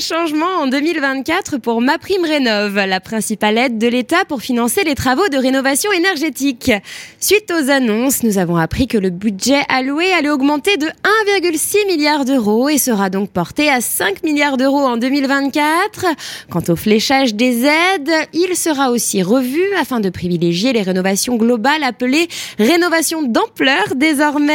Changement en 2024 pour Ma Rénov, la principale aide de l'État pour financer les travaux de rénovation énergétique. Suite aux annonces, nous avons appris que le budget alloué allait augmenter de 1,6 milliard d'euros et sera donc porté à 5 milliards d'euros en 2024. Quant au fléchage des aides, il sera aussi revu afin de privilégier les rénovations globales appelées rénovations d'ampleur désormais.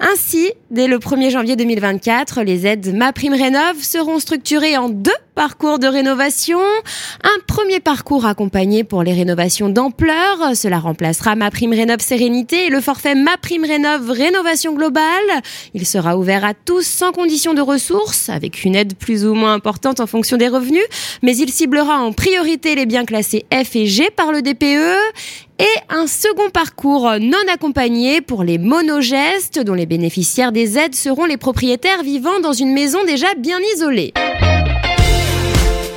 Ainsi, dès le 1er janvier 2024, les aides Ma Prime Rénov seront structurées en deux parcours de rénovation. Un premier parcours accompagné pour les rénovations d'ampleur. Cela remplacera ma prime rénov sérénité et le forfait ma prime rénov rénovation globale. Il sera ouvert à tous sans condition de ressources, avec une aide plus ou moins importante en fonction des revenus, mais il ciblera en priorité les biens classés F et G par le DPE et un second parcours non accompagné pour les monogestes dont les bénéficiaires des aides seront les propriétaires vivant dans une maison déjà bien isolée.